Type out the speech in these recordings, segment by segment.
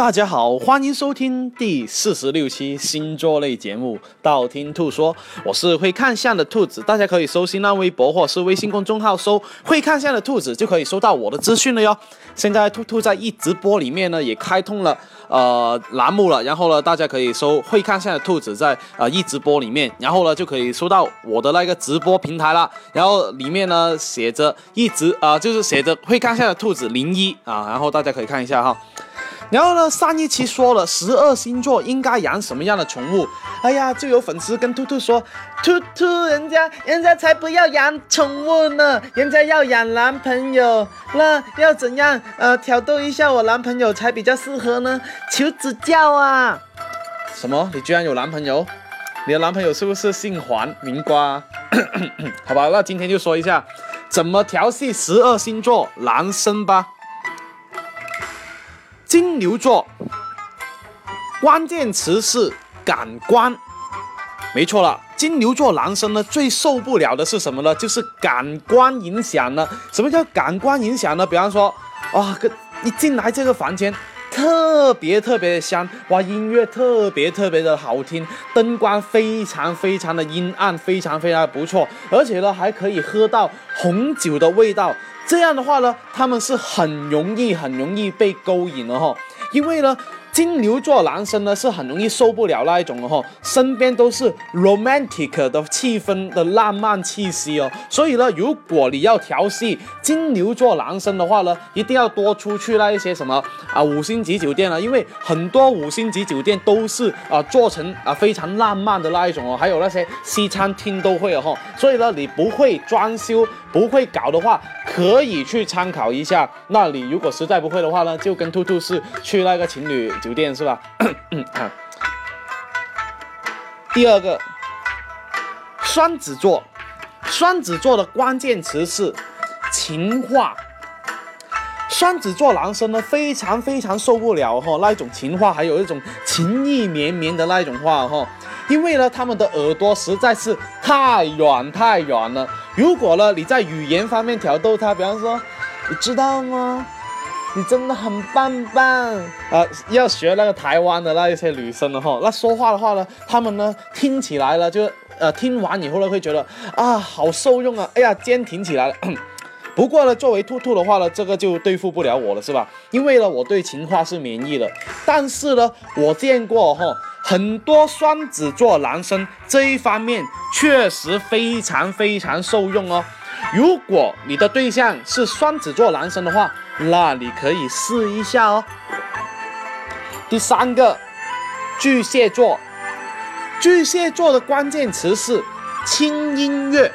大家好，欢迎收听第四十六期星座类节目《道听兔说》，我是会看相的兔子，大家可以搜新浪微博或是微信公众号搜“会看相的兔子”，就可以收到我的资讯了哟。现在兔兔在一直播里面呢，也开通了呃栏目了，然后呢，大家可以搜“会看相的兔子”在呃一直播里面，然后呢就可以收到我的那个直播平台了，然后里面呢写着一直啊、就是写着“会看相的兔子零一”啊，然后大家可以看一下哈。然后呢，上一期说了十二星座应该养什么样的宠物，哎呀，就有粉丝跟兔兔说，兔兔，人家人家才不要养宠物呢，人家要养男朋友，那要怎样呃挑逗一下我男朋友才比较适合呢？求指教啊！什么？你居然有男朋友？你的男朋友是不是姓黄名瓜？好吧，那今天就说一下怎么调戏十二星座男生吧。金牛座，关键词是感官，没错了。金牛座男生呢，最受不了的是什么呢？就是感官影响呢。什么叫感官影响呢？比方说，啊，个一进来这个房间，特别特别的香，哇，音乐特别特别的好听，灯光非常非常的阴暗，非常非常的不错，而且呢，还可以喝到红酒的味道。这样的话呢，他们是很容易、很容易被勾引的哈，因为呢，金牛座男生呢是很容易受不了那一种的哈，身边都是 romantic 的气氛的浪漫气息哦，所以呢，如果你要调戏金牛座男生的话呢，一定要多出去那一些什么啊五星级酒店了，因为很多五星级酒店都是啊做成啊非常浪漫的那一种哦，还有那些西餐厅都会哦，所以呢，你不会装修。不会搞的话，可以去参考一下。那你如果实在不会的话呢，就跟兔兔是去那个情侣酒店是吧？第二个，双子座，双子座的关键词是情话。双子座男生呢，非常非常受不了哈那一种情话，还有一种情意绵绵的那一种话哈，因为呢，他们的耳朵实在是太软太软了。如果呢，你在语言方面挑逗他，比方说，你知道吗？你真的很棒棒啊！要学那个台湾的那一些女生的哈，那说话的话呢，他们呢听起来了就呃听完以后呢会觉得啊好受用啊，哎呀肩挺起来了。不过呢，作为兔兔的话呢，这个就对付不了我了是吧？因为呢我对情话是免疫的，但是呢我见过哈很多双子座男生这一方面确实非常非常受用哦。如果你的对象是双子座男生的话，那你可以试一下哦。第三个，巨蟹座，巨蟹座的关键词是轻音乐。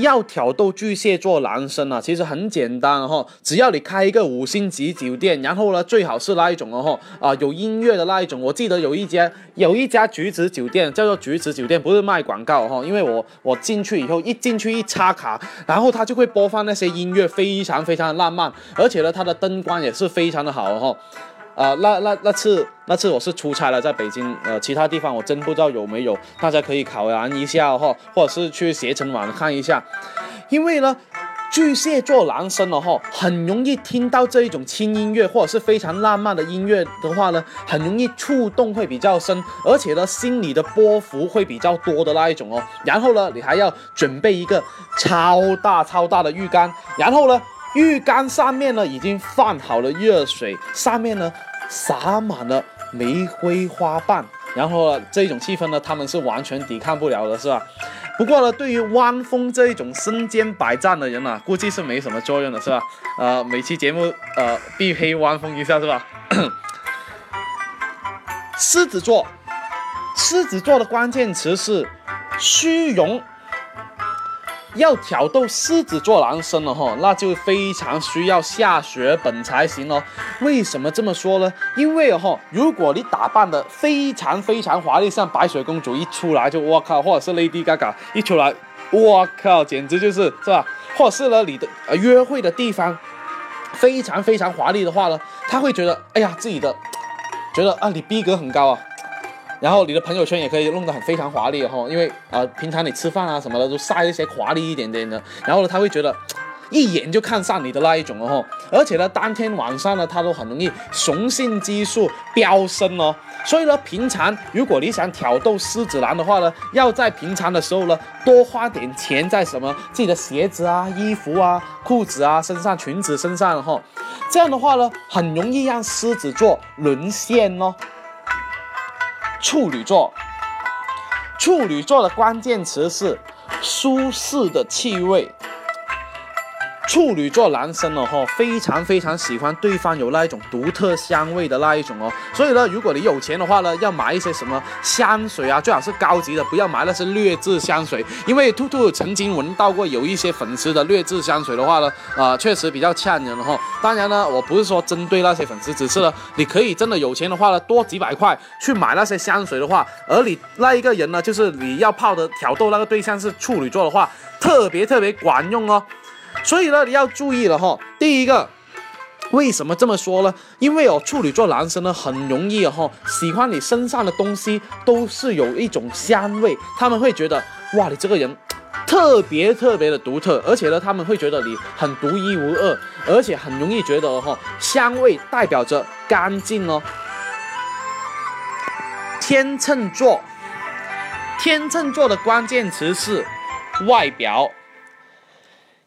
要挑逗巨蟹座男生啊，其实很简单哈，只要你开一个五星级酒店，然后呢，最好是那一种哦哈啊有音乐的那一种。我记得有一家有一家橘子酒店叫做橘子酒店，不是卖广告哈，因为我我进去以后一进去一插卡，然后它就会播放那些音乐，非常非常的浪漫，而且呢，它的灯光也是非常的好哈。啊，那那那次那次我是出差了，在北京，呃，其他地方我真不知道有没有，大家可以考量一下哈，或者是去携程网看一下，因为呢，巨蟹座男生哦哈，很容易听到这一种轻音乐或者是非常浪漫的音乐的话呢，很容易触动会比较深，而且呢，心里的波幅会比较多的那一种哦。然后呢，你还要准备一个超大超大的浴缸，然后呢。浴缸上面呢已经放好了热水，上面呢洒满了玫瑰花瓣，然后呢这种气氛呢他们是完全抵抗不了的，是吧？不过呢，对于汪峰这一种身兼百战的人呢，估计是没什么作用的，是吧？呃，每期节目呃必黑汪峰一下，是吧？狮子座，狮子座的关键词是虚荣。要挑逗狮子座男生了哈，那就非常需要下血本才行哦。为什么这么说呢？因为哈，如果你打扮的非常非常华丽，像白雪公主一出来就我靠，或者是 Lady Gaga 一出来，我靠，简直就是是吧？或者是呢，你的呃约会的地方非常非常华丽的话呢，他会觉得哎呀，自己的觉得啊，你逼格很高啊。然后你的朋友圈也可以弄得很非常华丽哈，因为啊，平常你吃饭啊什么的都晒一些华丽一点点的，然后呢，他会觉得 一眼就看上你的那一种哦，而且呢，当天晚上呢，他都很容易雄性激素飙升哦。所以呢，平常如果你想挑逗狮子男的话呢，要在平常的时候呢，多花点钱在什么自己的鞋子啊、衣服啊、裤子啊、身上、裙子身上哈，这样的话呢，很容易让狮子座沦陷哦。处女座，处女座的关键词是舒适的气味。处女座男生哦，哈，非常非常喜欢对方有那一种独特香味的那一种哦。所以呢，如果你有钱的话呢，要买一些什么香水啊，最好是高级的，不要买那些劣质香水。因为兔兔曾经闻到过有一些粉丝的劣质香水的话呢，啊，确实比较呛人哈。当然呢，我不是说针对那些粉丝，只是呢，你可以真的有钱的话呢，多几百块去买那些香水的话，而你那一个人呢，就是你要泡的挑逗那个对象是处女座的话，特别特别管用哦。所以呢，你要注意了哈。第一个，为什么这么说呢？因为哦，处女座男生呢，很容易哈，喜欢你身上的东西都是有一种香味，他们会觉得哇，你这个人特别特别的独特，而且呢，他们会觉得你很独一无二，而且很容易觉得哈，香味代表着干净哦。天秤座，天秤座的关键词是外表。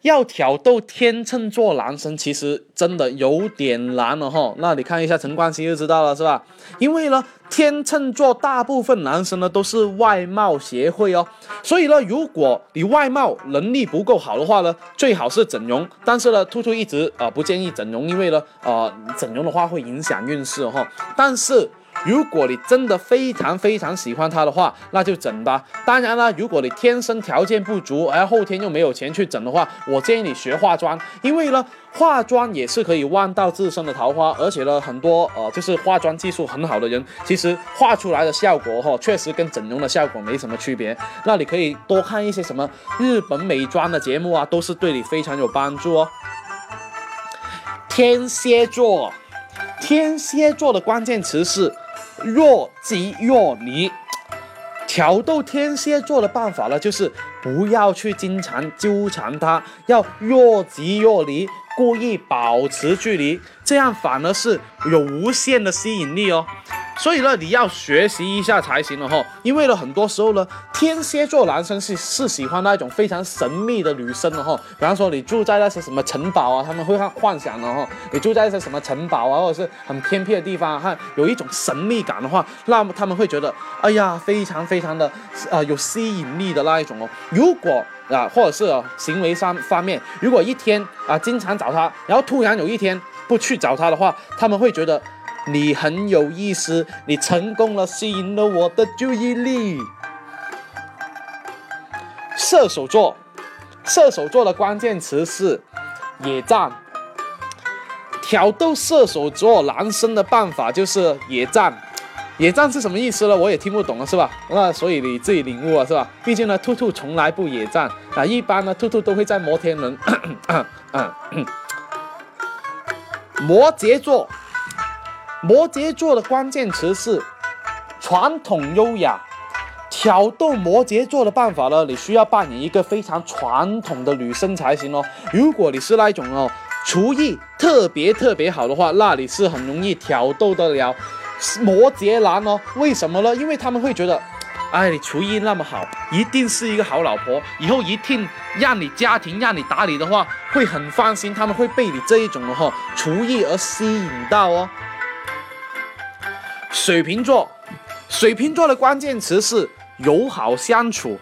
要挑逗天秤座男生，其实真的有点难了哈。那你看一下陈冠希就知道了，是吧？因为呢，天秤座大部分男生呢都是外貌协会哦，所以呢，如果你外貌能力不够好的话呢，最好是整容。但是呢，兔兔一直啊不建议整容，因为呢，呃，整容的话会影响运势哈。但是。如果你真的非常非常喜欢他的话，那就整吧。当然了，如果你天生条件不足，而后天又没有钱去整的话，我建议你学化妆，因为呢，化妆也是可以旺到自身的桃花。而且呢，很多呃，就是化妆技术很好的人，其实画出来的效果哈，确实跟整容的效果没什么区别。那你可以多看一些什么日本美妆的节目啊，都是对你非常有帮助哦。天蝎座，天蝎座的关键词是。若即若离，挑逗天蝎座的办法呢，就是不要去经常纠缠他，要若即若离，故意保持距离，这样反而是有无限的吸引力哦。所以呢，你要学习一下才行了哈。因为呢，很多时候呢，天蝎座男生是是喜欢那一种非常神秘的女生的哈。比方说，你住在那些什么城堡啊，他们会幻幻想的哈。你住在一些什么城堡啊，或者是很偏僻的地方，哈，有一种神秘感的话，那么他们会觉得，哎呀，非常非常的啊有吸引力的那一种哦。如果啊，或者是行为上方面，如果一天啊经常找他，然后突然有一天不去找他的话，他们会觉得。你很有意思，你成功了，吸引了我的注意力。射手座，射手座的关键词是野战。挑逗射手座男生的办法就是野战。野战是什么意思呢？我也听不懂了，是吧？那所以你自己领悟了，是吧？毕竟呢，兔兔从来不野战啊，一般呢，兔兔都会在摩天轮。摩羯座。摩羯座的关键词是传统优雅。挑逗摩羯座的办法呢？你需要扮演一个非常传统的女生才行哦。如果你是那种哦，厨艺特别特别好的话，那你是很容易挑逗得了摩羯男哦。为什么呢？因为他们会觉得，哎，你厨艺那么好，一定是一个好老婆，以后一定让你家庭让你打理的话，会很放心。他们会被你这一种的哈厨艺而吸引到哦。水瓶座，水瓶座的关键词是友好相处。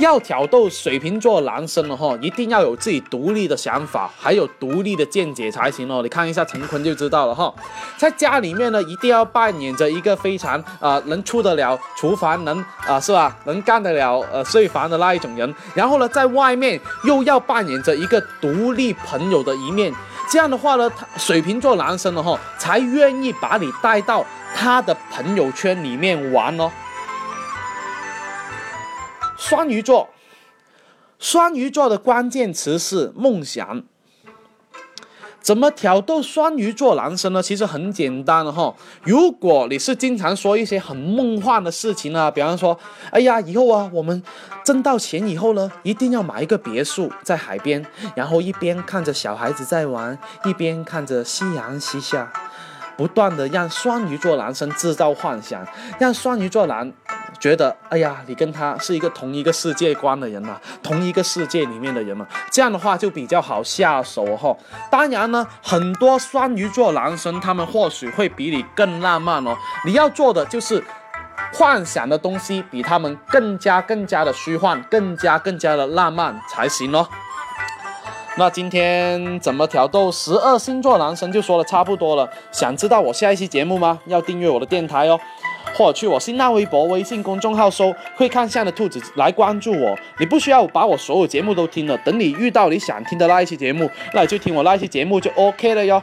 要挑逗水瓶座男生的话，一定要有自己独立的想法，还有独立的见解才行哦。你看一下陈坤就知道了哈。在家里面呢，一定要扮演着一个非常啊能出得了厨房，能啊是吧，能干得了呃睡房的那一种人。然后呢，在外面又要扮演着一个独立朋友的一面。这样的话呢，他水瓶座男生的哈才愿意把你带到他的朋友圈里面玩哦。双鱼座，双鱼座的关键词是梦想。怎么挑逗双鱼座男生呢？其实很简单的哈。如果你是经常说一些很梦幻的事情啊，比方说，哎呀，以后啊，我们挣到钱以后呢，一定要买一个别墅在海边，然后一边看着小孩子在玩，一边看着夕阳西下，不断的让双鱼座男生制造幻想，让双鱼座男。觉得哎呀，你跟他是一个同一个世界观的人嘛，同一个世界里面的人嘛，这样的话就比较好下手哈。当然呢，很多双鱼座男生他们或许会比你更浪漫哦。你要做的就是幻想的东西比他们更加更加的虚幻，更加更加的浪漫才行哦。那今天怎么挑逗十二星座男生就说的差不多了。想知道我下一期节目吗？要订阅我的电台哦。或者去我新浪微博、微信公众号搜“会看相的兔子”来关注我。你不需要把我所有节目都听了，等你遇到你想听的那一期节目，那你就听我那一期节目就 OK 了哟。